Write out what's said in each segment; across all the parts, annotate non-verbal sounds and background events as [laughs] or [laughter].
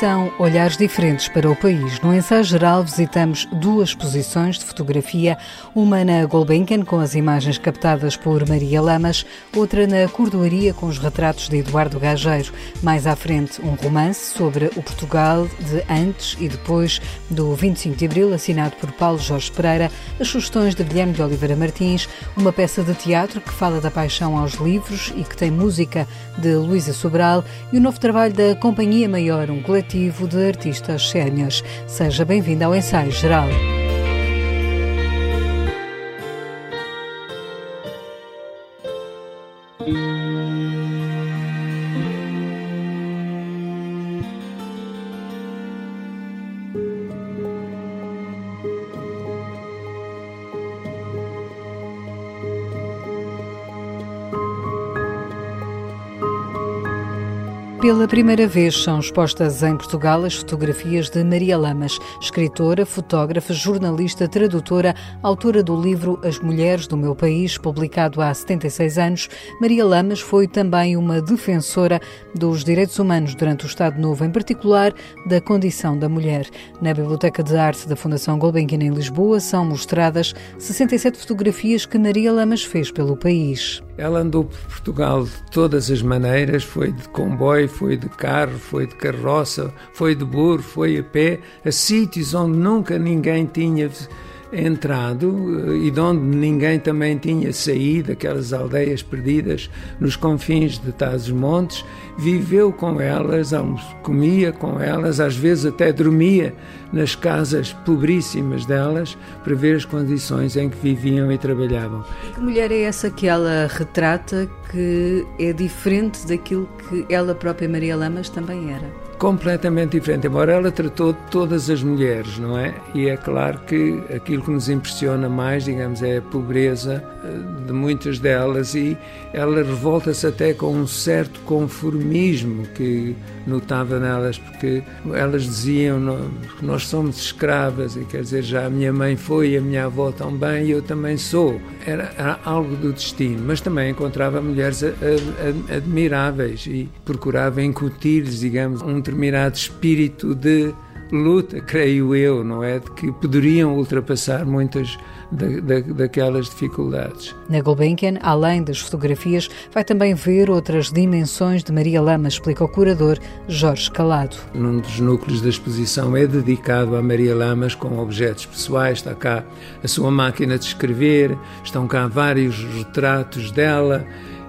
São olhares diferentes para o país. No ensaio geral, visitamos duas exposições de fotografia, uma na Gulbenkian, com as imagens captadas por Maria Lamas, outra na Cordoaria, com os retratos de Eduardo Gageiro. Mais à frente, um romance sobre o Portugal de antes e depois do 25 de Abril, assinado por Paulo Jorge Pereira, as sugestões de Guilherme de Oliveira Martins, uma peça de teatro que fala da paixão aos livros e que tem música de Luísa Sobral e o novo trabalho da Companhia Maior, um coletivo coletivo de artistas séniores. Seja bem-vindo ao ensaio geral. Pela primeira vez são expostas em Portugal as fotografias de Maria Lamas, escritora, fotógrafa, jornalista, tradutora, autora do livro As Mulheres do Meu País, publicado há 76 anos. Maria Lamas foi também uma defensora dos direitos humanos durante o Estado Novo, em particular da condição da mulher. Na Biblioteca de Arte da Fundação Gulbenkian em Lisboa são mostradas 67 fotografias que Maria Lamas fez pelo país. Ela andou por Portugal de todas as maneiras, foi de comboio, foi de carro, foi de carroça, foi de burro, foi a pé, a sítios onde nunca ninguém tinha entrado eh, e de onde ninguém também tinha saído, aquelas aldeias perdidas nos confins de tais montes, viveu com elas, comia com elas, às vezes até dormia nas casas pobríssimas delas para ver as condições em que viviam e trabalhavam. Que mulher é essa que ela retrata que é diferente daquilo que ela própria Maria Lamas também era? Completamente diferente, embora ela tratou todas as mulheres, não é? E é claro que aquilo que nos impressiona mais, digamos, é a pobreza eh, de muitas delas e ela revolta-se até com um certo conformismo que notava nelas, porque elas diziam que nós somos escravas, e quer dizer, já a minha mãe foi, a minha avó também, e eu também sou. Era algo do destino, mas também encontrava mulheres admiráveis e procurava incutir-lhes, digamos, um determinado espírito de luta, creio eu, não é? De que poderiam ultrapassar muitas da, da, daquelas dificuldades. Na Gulbenkian, além das fotografias, vai também ver outras dimensões de Maria Lama, explica o curador Jorge Calado. Num dos núcleos da exposição é dedicado a Maria Lamas com objetos pessoais, está cá a sua máquina de escrever, estão cá vários retratos dela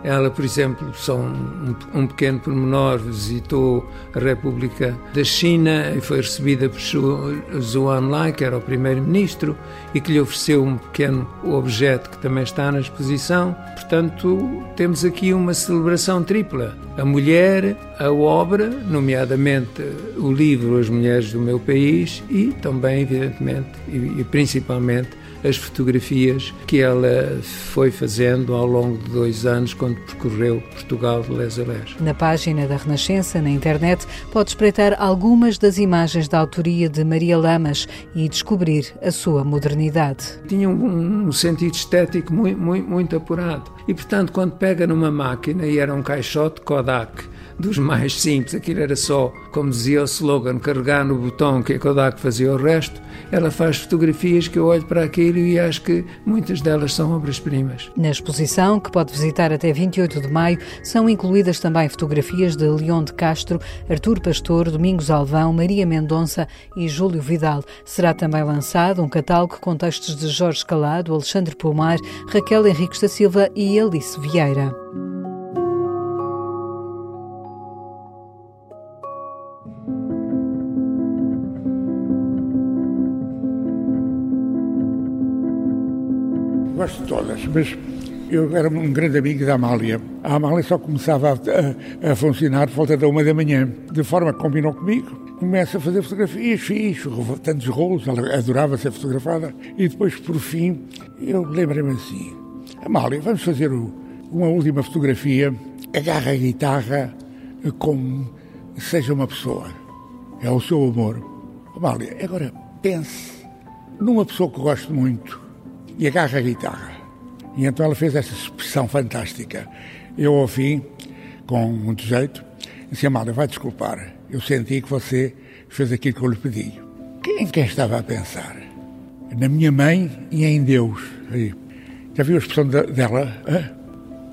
ela, por exemplo, só um, um pequeno pormenor, visitou a República da China e foi recebida por Zhou Enlai, que era o primeiro-ministro, e que lhe ofereceu um pequeno objeto que também está na exposição. Portanto, temos aqui uma celebração tripla: a mulher, a obra, nomeadamente o livro As Mulheres do Meu País, e também, evidentemente, e, e principalmente, as fotografias que ela foi fazendo ao longo de dois anos quando percorreu Portugal de les a les. Na página da Renascença, na internet, pode espreitar algumas das imagens da autoria de Maria Lamas e descobrir a sua modernidade. Tinha um, um sentido estético muito, muito, muito apurado. E, portanto, quando pega numa máquina, e era um caixote Kodak, dos mais simples, aquilo era só, como dizia o slogan, carregar no botão que a Kodak fazia o resto. Ela faz fotografias que eu olho para aquilo e acho que muitas delas são obras-primas. Na exposição, que pode visitar até 28 de maio, são incluídas também fotografias de Leão de Castro, Artur Pastor, Domingos Alvão, Maria Mendonça e Júlio Vidal. Será também lançado um catálogo com textos de Jorge Calado, Alexandre Pomar, Raquel Henriques da Silva e Alice Vieira. Gosto de todas, mas eu era um grande amigo da Amália. A Amália só começava a, a, funcionar por volta da uma da manhã, de forma que combinou comigo. Começa a fazer fotografias, fiz tantos rolos, ela adorava ser fotografada. E depois, por fim, eu lembrei-me assim: Amália, vamos fazer uma última fotografia, agarra a guitarra como seja uma pessoa. É o seu amor. Amália, agora pense numa pessoa que gosto muito e agarra a guitarra. E então ela fez essa expressão fantástica. Eu, fim, com muito jeito, disse: Amália, vai desculpar, eu senti que você fez aquilo que eu lhe pedi. Em quem estava a pensar? Na minha mãe e em Deus. Já viu a expressão dela?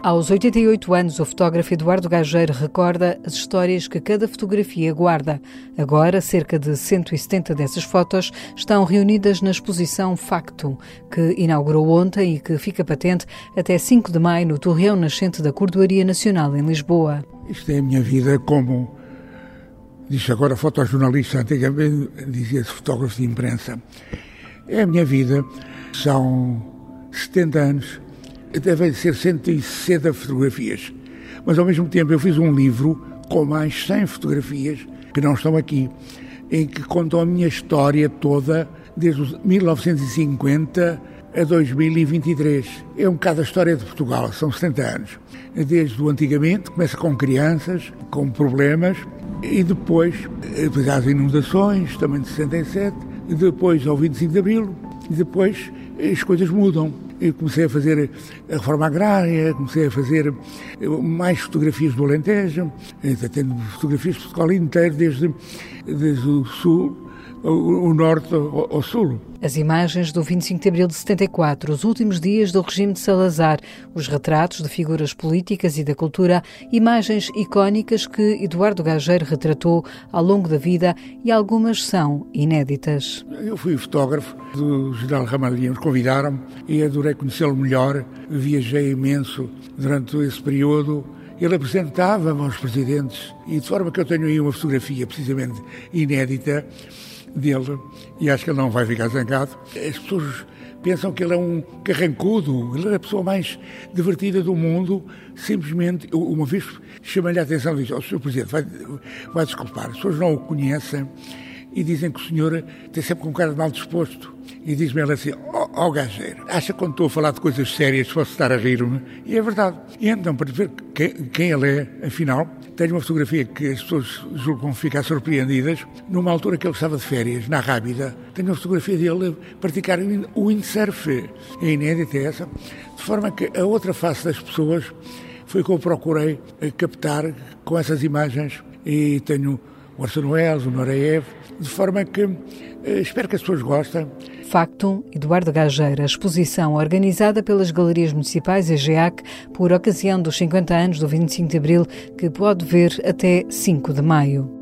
Aos 88 anos, o fotógrafo Eduardo Gageiro recorda as histórias que cada fotografia guarda. Agora, cerca de 170 dessas fotos estão reunidas na exposição Factum, que inaugurou ontem e que fica patente até 5 de maio no Torreão Nascente da Cordoaria Nacional em Lisboa. Isto é a minha vida como diz agora fotojornalista, antigamente dizia-se fotógrafo de imprensa. É a minha vida, são 70 anos, devem ser 160 fotografias. Mas ao mesmo tempo eu fiz um livro com mais 100 fotografias que não estão aqui, em que contam a minha história toda desde 1950 a 2023. É um bocado a história de Portugal, são 70 anos. Desde o antigamente, começa com crianças, com problemas, e depois, depois as inundações, também de 67, e depois ao 25 de Abril, e depois as coisas mudam. Eu comecei a fazer a reforma agrária, comecei a fazer mais fotografias do Alentejo, tendo fotografias de Portugal inteiro, desde, desde o sul o, norte ao, sul. As imagens do 25 de abril de 74, os últimos dias do regime de Salazar, os retratos de figuras políticas e da cultura, imagens icónicas que Eduardo Gageiro retratou ao longo da vida e algumas são inéditas. Eu fui fotógrafo do general Ramalhia, convidaram-me e adorei conhecê-lo melhor. Viajei imenso durante esse período ele apresentava-me aos presidentes e de forma que eu tenho aí uma fotografia precisamente inédita dele e acho que ele não vai ficar zangado. As pessoas pensam que ele é um carrancudo, ele é a pessoa mais divertida do mundo, simplesmente, uma vez chamei-lhe a atenção e disse, oh, Sr. Presidente, vai, vai desculpar, as pessoas não o conhecem e dizem que o senhor tem sempre um cara de mal disposto. E diz-me ela assim, ó oh, oh, gajeiro, acha que quando estou a falar de coisas sérias fosse estar a rir-me? E é verdade. E então, para ver quem, quem ele é, afinal, tenho uma fotografia que as pessoas julgam ficar surpreendidas. Numa altura que ele estava de férias, na Rábida, tenho uma fotografia dele praticar o windsurf. É inédita essa. De forma que a outra face das pessoas foi que eu procurei captar com essas imagens. E tenho o Orson Welles, o Noreev, de forma que eh, espero que as pessoas gostem. Factum, Eduardo Gageira, exposição organizada pelas Galerias Municipais e GEAC por ocasião dos 50 anos do 25 de Abril, que pode ver até 5 de maio.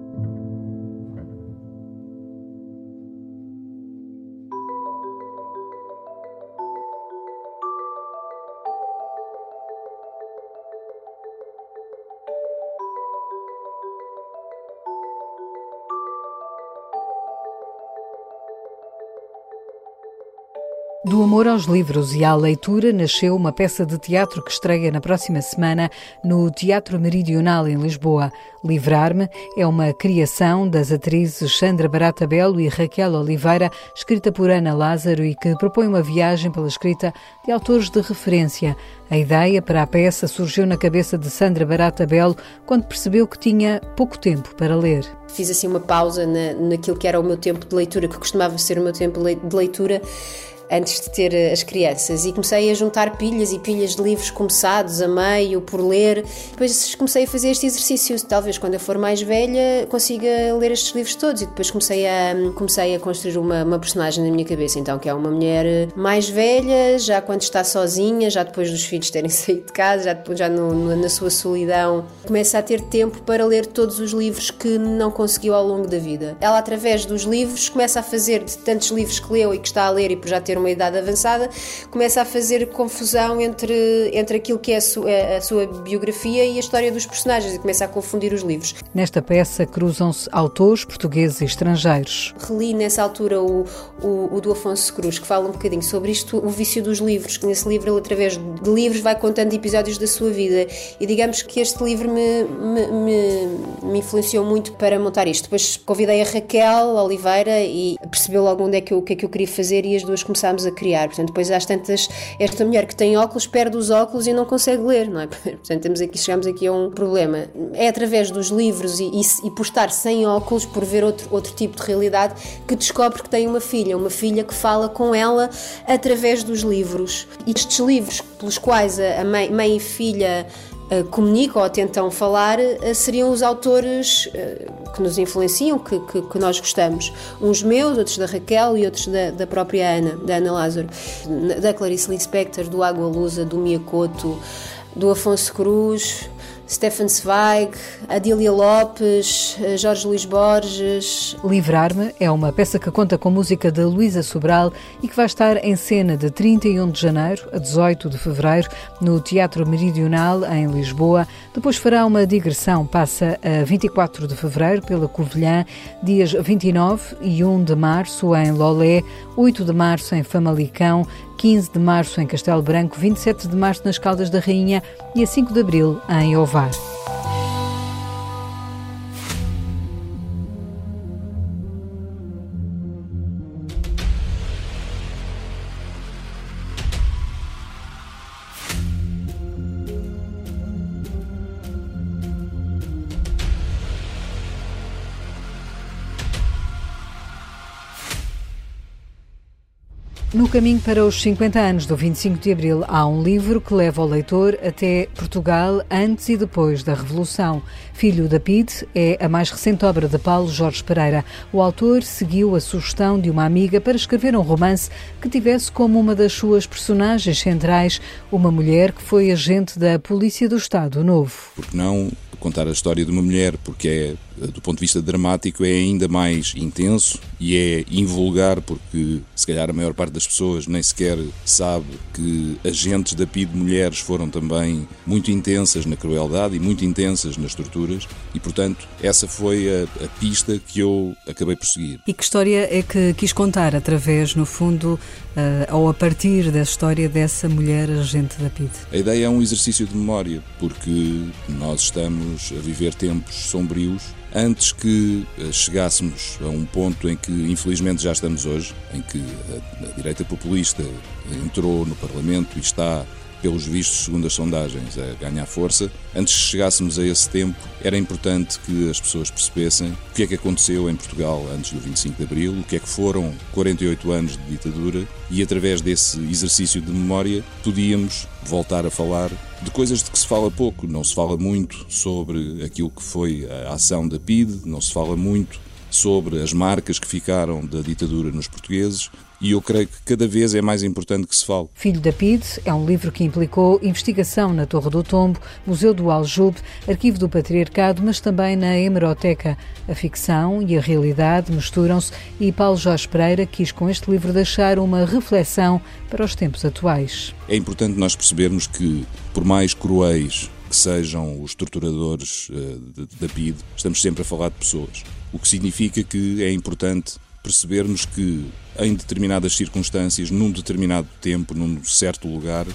Do amor aos livros e à leitura nasceu uma peça de teatro que estreia na próxima semana no Teatro Meridional em Lisboa. Livrar-me é uma criação das atrizes Sandra Barata Belo e Raquel Oliveira, escrita por Ana Lázaro e que propõe uma viagem pela escrita de autores de referência. A ideia para a peça surgiu na cabeça de Sandra Barata Belo quando percebeu que tinha pouco tempo para ler. Fiz assim uma pausa na, naquilo que era o meu tempo de leitura, que costumava ser o meu tempo de leitura antes de ter eh, as crianças e comecei a juntar pilhas e pilhas de livros começados a meio por ler. Depois comecei a fazer este exercício, talvez quando eu for mais velha consiga ler estes livros todos e depois comecei a comecei a construir uma, uma personagem na minha cabeça, então que é uma mulher eh, mais velha, já quando está sozinha, já depois dos filhos terem [laughs] saído de casa, já depois já no, no, na sua solidão, começa a ter tempo para ler todos os livros que não conseguiu ao longo da vida. Ela através dos livros começa a fazer de tantos livros que leu e que está a ler e por já ter uma idade avançada, começa a fazer confusão entre, entre aquilo que é a sua, a sua biografia e a história dos personagens e começa a confundir os livros. Nesta peça cruzam-se autores portugueses e estrangeiros. Reli nessa altura o, o, o, do Afonso Cruz, que fala um bocadinho sobre isto, o vício dos livros, que nesse livro ele, através de livros, vai contando episódios da sua vida. E digamos que este livro me, me, me, me influenciou muito para montar isto. Depois convidei a Raquel Oliveira e percebeu logo onde é que eu, o que é que eu queria fazer e as duas começámos a criar. Portanto, depois às tantas, esta mulher que tem óculos perde os óculos e não consegue ler, não é? [laughs] Portanto, temos aqui, chegamos aqui a um problema. É através dos livros e, e, e por estar sem óculos, por ver outro, outro tipo de realidade, que descobre que tem uma filha, uma filha que fala com ela através dos livros. E estes livros pelos quais a mãe, mãe e filha comunicam ou tentam falar uh, seriam os autores uh, que nos influenciam, que, que, que, nós gostamos. Uns meus, outros da Raquel e outros da, da própria Ana, da Ana Lázaro, da Clarice Lispector, do Água Lusa, do Miyakoto, do Afonso Cruz, Stefan Zweig, Adília Lopes, eh, Jorge Luís Borges. Livrar-me é uma peça que conta com música de Luísa Sobral e que vai estar em cena de 31 de janeiro a 18 de fevereiro no Teatro Meridional, em Lisboa. Depois fará uma digressão, passa a 24 de fevereiro pela Covilhã, dias 29 e 1 de março em Lolé, 8 de março em Famalicão, 15 de março em Castelo Branco, 27 de março nas Caldas da Rainha e a 5 de abril em Ovar. No caminho para os 50 anos do 25 de Abril, há um livro que leva o leitor até Portugal antes e depois da Revolução. Filho da PIDE é a mais recente obra de Paulo Jorge Pereira. O autor seguiu a sugestão de uma amiga para escrever um romance que tivesse como uma das suas personagens centrais uma mulher que foi agente da Polícia do Estado Novo. Porque não contar a história de uma mulher, porque é do ponto de vista dramático, é ainda mais intenso e é invulgar, porque se calhar a maior parte das pessoas nem sequer sabe que agentes da PID mulheres foram também muito intensas na crueldade e muito intensas nas torturas, e portanto essa foi a, a pista que eu acabei por seguir. E que história é que quis contar através, no fundo, uh, ou a partir da história dessa mulher agente da PID? A ideia é um exercício de memória, porque nós estamos a viver tempos sombrios antes que eh, chegássemos a um ponto em que, infelizmente, já estamos hoje, em que a, a direita populista entrou no Parlamento e está pelos vistos, segundo as sondagens, a ganhar força. Antes que chegássemos a esse tempo, era importante que as pessoas percebessem o que é que aconteceu em Portugal antes do 25 de Abril, o que é que foram 48 anos de ditadura e, através desse exercício de memória, podíamos voltar a falar de coisas de que se fala pouco. Não se fala muito sobre aquilo que foi a ação da PIDE, não se fala muito sobre as marcas que ficaram da ditadura nos portugueses, e eu creio que cada vez é mais importante que se fale. Filho da PIDE é um livro que implicou investigação na Torre do Tombo, Museu do Aljube, Arquivo do Patriarcado, mas também na Hemeroteca. A ficção e a realidade misturam-se e Paulo Jorge Pereira quis com este livro deixar uma reflexão para os tempos atuais. É importante nós percebermos que, por mais cruéis que sejam os torturadores uh, da PIDE, estamos sempre a falar de pessoas. O que significa que é importante percebermos que em determinadas circunstâncias, num determinado tempo, num certo lugar,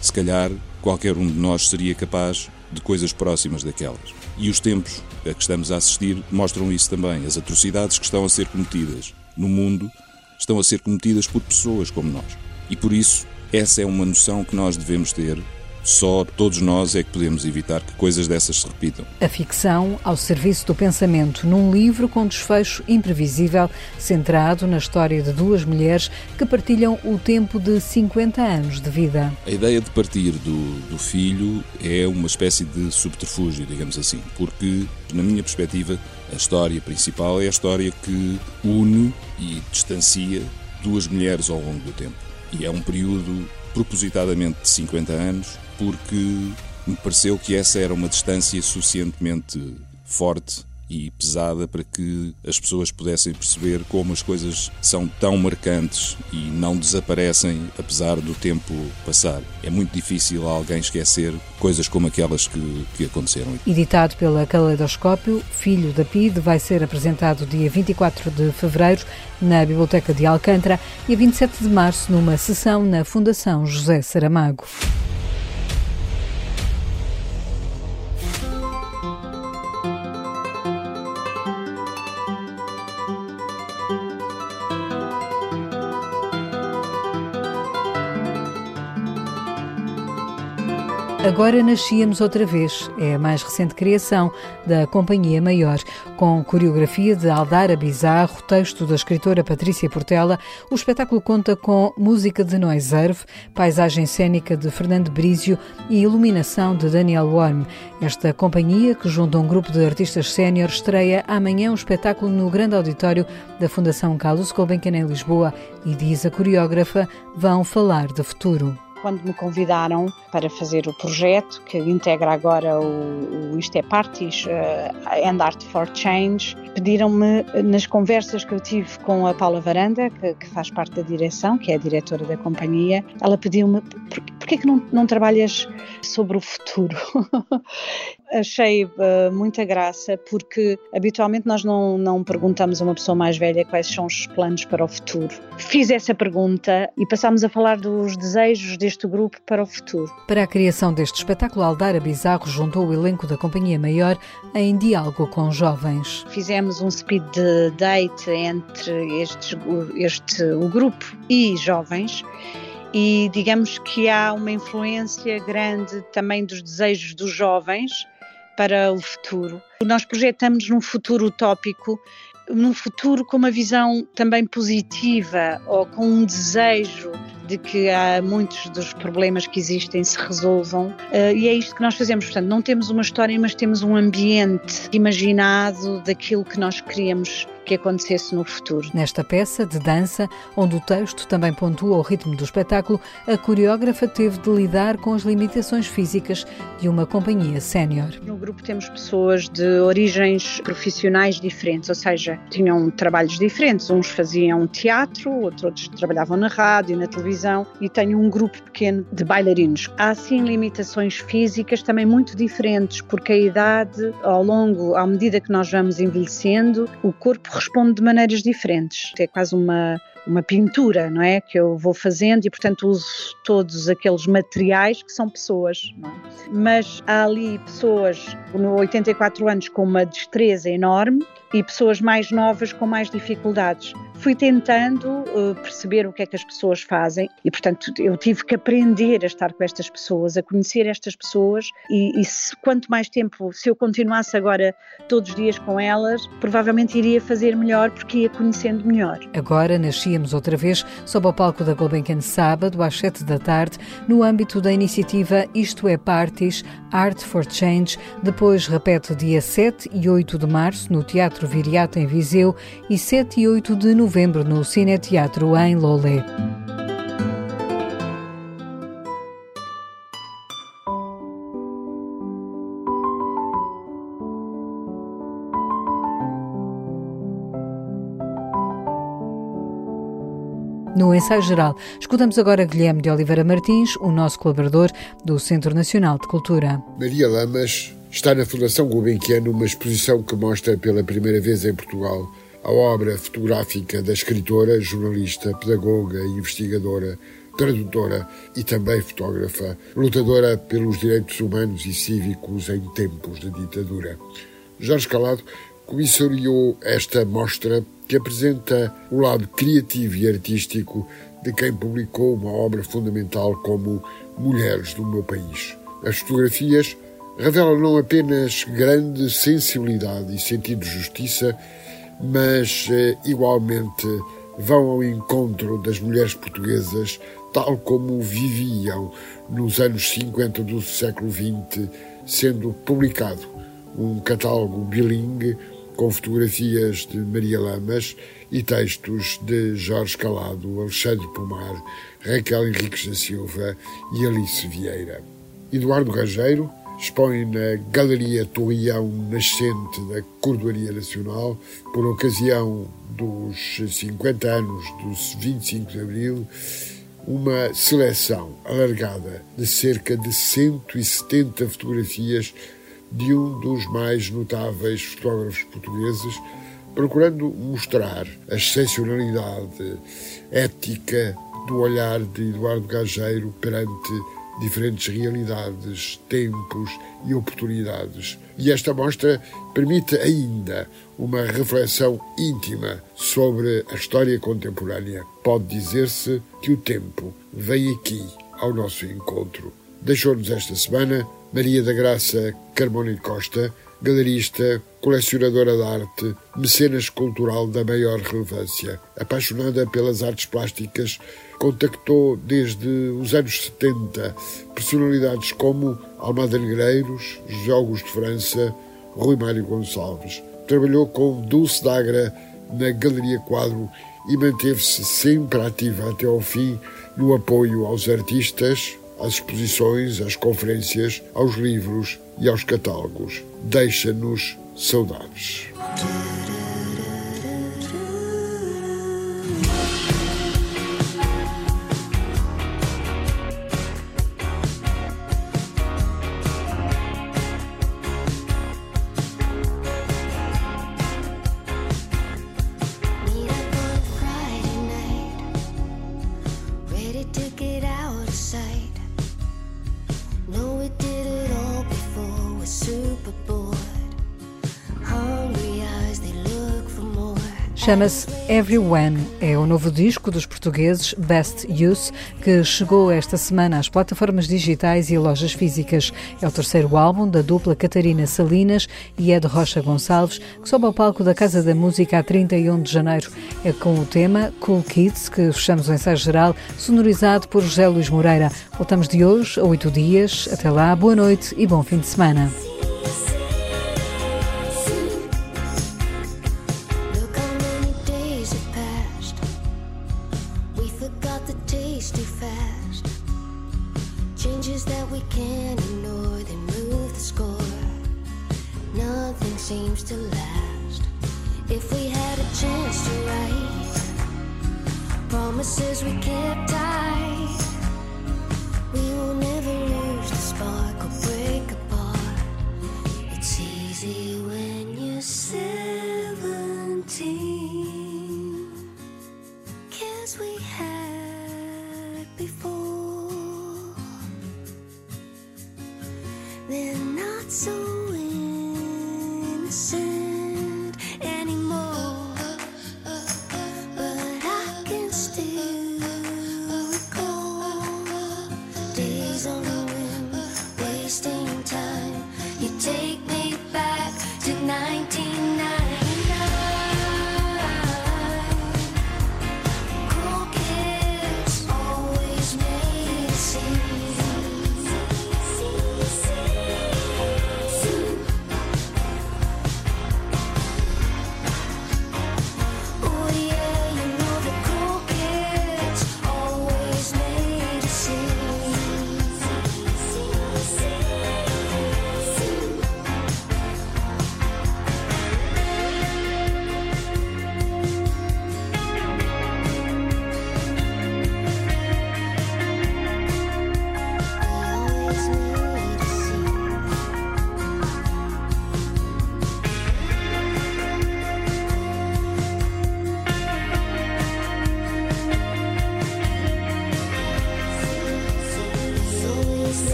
se calhar qualquer um de nós seria capaz de coisas próximas daquelas. E os tempos a que estamos a assistir mostram isso também. As atrocidades que estão a ser cometidas no mundo estão a ser cometidas por pessoas como nós. E por isso, essa é uma noção que nós devemos ter só todos nós é que podemos evitar que coisas dessas se repitam. A ficção ao serviço do pensamento, num livro com desfecho imprevisível, centrado na história de duas mulheres que partilham o tempo de 50 anos de vida. A ideia de partir do, do filho é uma espécie de subterfúgio, digamos assim, porque, na minha perspectiva, a história principal é a história que une e distancia duas mulheres ao longo do tempo. E é um período propositadamente de 50 anos, porque me pareceu que essa era uma distância suficientemente forte e pesada para que as pessoas pudessem perceber como as coisas são tão marcantes e não desaparecem apesar do tempo passar. É muito difícil alguém esquecer coisas como aquelas que, que aconteceram. Editado pela Caleidoscópio, Filho da PIDE vai ser apresentado dia 24 de fevereiro na Biblioteca de Alcântara e a 27 de março numa sessão na Fundação José Saramago. Agora Nascíamos Outra Vez é a mais recente criação da Companhia Maior. Com coreografia de Aldara Bizarro, texto da escritora Patrícia Portela, o espetáculo conta com música de Noiserve, paisagem cênica de Fernando Brizio e iluminação de Daniel Worm. Esta companhia, que junta um grupo de artistas sénior, estreia amanhã um espetáculo no grande auditório da Fundação Carlos Gulbenkian em Lisboa e, diz a coreógrafa, vão falar de futuro quando me convidaram para fazer o projeto, que integra agora o, o Isto é Parties uh, and Art for Change, pediram-me, nas conversas que eu tive com a Paula Varanda, que, que, faz parte da direção, que é a diretora da companhia, ela pediu-me, por, porquê que não, não trabalhas sobre o futuro? [laughs] Achei uh, muita graça, porque habitualmente nós não, não perguntamos a uma pessoa mais velha quais são os planos para o futuro. Fiz essa pergunta e passámos a falar dos desejos deste grupo para o futuro. Para a criação deste espetáculo, Aldara Bizarro juntou o elenco da Companhia Maior em diálogo com jovens. Fizemos um speed date entre estes, este, o grupo e jovens e digamos que há uma influência grande também dos desejos dos jovens para o futuro. Nós projetamos num futuro utópico, num futuro com uma visão também positiva ou com um desejo de que há muitos dos problemas que existem se resolvam uh, e é isto que nós fazemos. Portanto, não temos uma história, mas temos um ambiente imaginado daquilo que nós queríamos que acontecesse no futuro. Nesta peça de dança, onde o texto também pontua o ritmo do espetáculo, a coreógrafa teve de lidar com as limitações físicas de uma companhia sénior. No grupo temos pessoas de origens profissionais diferentes, ou seja, tinham trabalhos diferentes. Uns faziam teatro, outros trabalhavam na rádio, na televisão e tenho um grupo pequeno de bailarinos. Há sim limitações físicas também muito diferentes, porque a idade, ao longo, à medida que nós vamos envelhecendo, o corpo responde de maneiras diferentes. É quase uma, uma pintura, não é? Que eu vou fazendo e, portanto, uso todos aqueles materiais que são pessoas. É? Mas há ali pessoas, no 84 anos, com uma destreza enorme e pessoas mais novas com mais dificuldades. Fui tentando uh, perceber o que é que as pessoas fazem e, portanto, eu tive que aprender a estar com estas pessoas, a conhecer estas pessoas e, e se, quanto mais tempo, se eu continuasse agora todos os dias com elas, provavelmente iria fazer melhor porque ia conhecendo melhor. Agora nascíamos outra vez sob o palco da Gulbenkian sábado às 7 da tarde no âmbito da iniciativa Isto é Parties Art for Change. Depois repete dia 7 e 8 de março no Teatro Teatro Viriato em Viseu e 7 e 8 de novembro no Cine Teatro em Lolé. No ensaio geral, escutamos agora Guilherme de Oliveira Martins, o nosso colaborador do Centro Nacional de Cultura. Maria Lamas Está na Fundação Gulbenkian uma exposição que mostra pela primeira vez em Portugal a obra fotográfica da escritora, jornalista, pedagoga, investigadora, tradutora e também fotógrafa, lutadora pelos direitos humanos e cívicos em tempos de ditadura. Jorge Calado comissariou esta mostra que apresenta o lado criativo e artístico de quem publicou uma obra fundamental como Mulheres do Meu País. As fotografias revela não apenas grande sensibilidade e sentido de justiça, mas eh, igualmente vão ao encontro das mulheres portuguesas tal como viviam nos anos 50 do século XX, sendo publicado um catálogo bilingue com fotografias de Maria Lamas e textos de Jorge Calado, Alexandre Pomar, Raquel Henriques da Silva e Alice Vieira. Eduardo Rangeiro, expõe na Galeria Torreão Nascente da Cordoaria Nacional, por ocasião dos 50 anos do 25 de Abril, uma seleção alargada de cerca de 170 fotografias de um dos mais notáveis fotógrafos portugueses, procurando mostrar a excepcionalidade ética do olhar de Eduardo Gageiro perante diferentes realidades, tempos e oportunidades. E esta mostra permite ainda uma reflexão íntima sobre a história contemporânea. Pode dizer-se que o tempo vem aqui ao nosso encontro. Deixou-nos esta semana Maria da Graça Carmona Costa, galerista, colecionadora de arte, mecenas cultural da maior relevância. Apaixonada pelas artes plásticas, contactou desde os anos 70 personalidades como Almada Negreiros, José Augusto França, Rui Mário Gonçalves. Trabalhou com Dulce Dagra na Galeria Quadro e manteve-se sempre ativa até ao fim no apoio aos artistas, às exposições, às conferências, aos livros e aos catálogos. Deixa-nos saudades. Chama-se Everyone. É o novo disco dos portugueses Best Use, que chegou esta semana às plataformas digitais e lojas físicas. É o terceiro álbum da dupla Catarina Salinas e Ed Rocha Gonçalves, que sobe ao palco da Casa da Música a 31 de janeiro. É com o tema Cool Kids que fechamos o ensaio geral, sonorizado por José Luís Moreira. Voltamos de hoje a oito dias. Até lá, boa noite e bom fim de semana. We had a chance to write promises we kept tight, we will never lose the spark or break apart. It's easy when